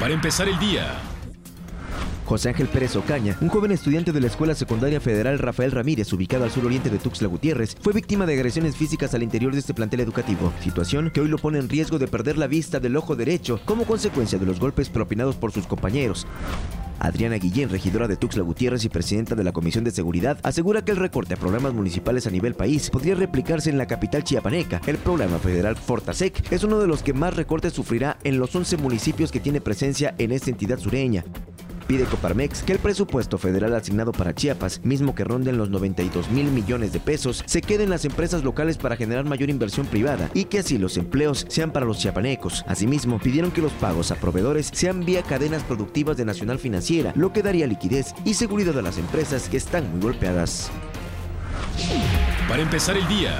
para empezar el día. José Ángel Pérez Ocaña, un joven estudiante de la Escuela Secundaria Federal Rafael Ramírez, ubicado al suroriente de Tuxtla Gutiérrez, fue víctima de agresiones físicas al interior de este plantel educativo, situación que hoy lo pone en riesgo de perder la vista del ojo derecho como consecuencia de los golpes propinados por sus compañeros. Adriana Guillén, regidora de Tuxtla Gutiérrez y presidenta de la Comisión de Seguridad, asegura que el recorte a programas municipales a nivel país podría replicarse en la capital chiapaneca. El programa federal Fortasec es uno de los que más recortes sufrirá en los 11 municipios que tiene presencia en esta entidad sureña pide Coparmex que el presupuesto federal asignado para Chiapas, mismo que ronden los 92 mil millones de pesos, se quede en las empresas locales para generar mayor inversión privada y que así los empleos sean para los chiapanecos. Asimismo, pidieron que los pagos a proveedores sean vía cadenas productivas de Nacional Financiera, lo que daría liquidez y seguridad a las empresas que están muy golpeadas. Para empezar el día,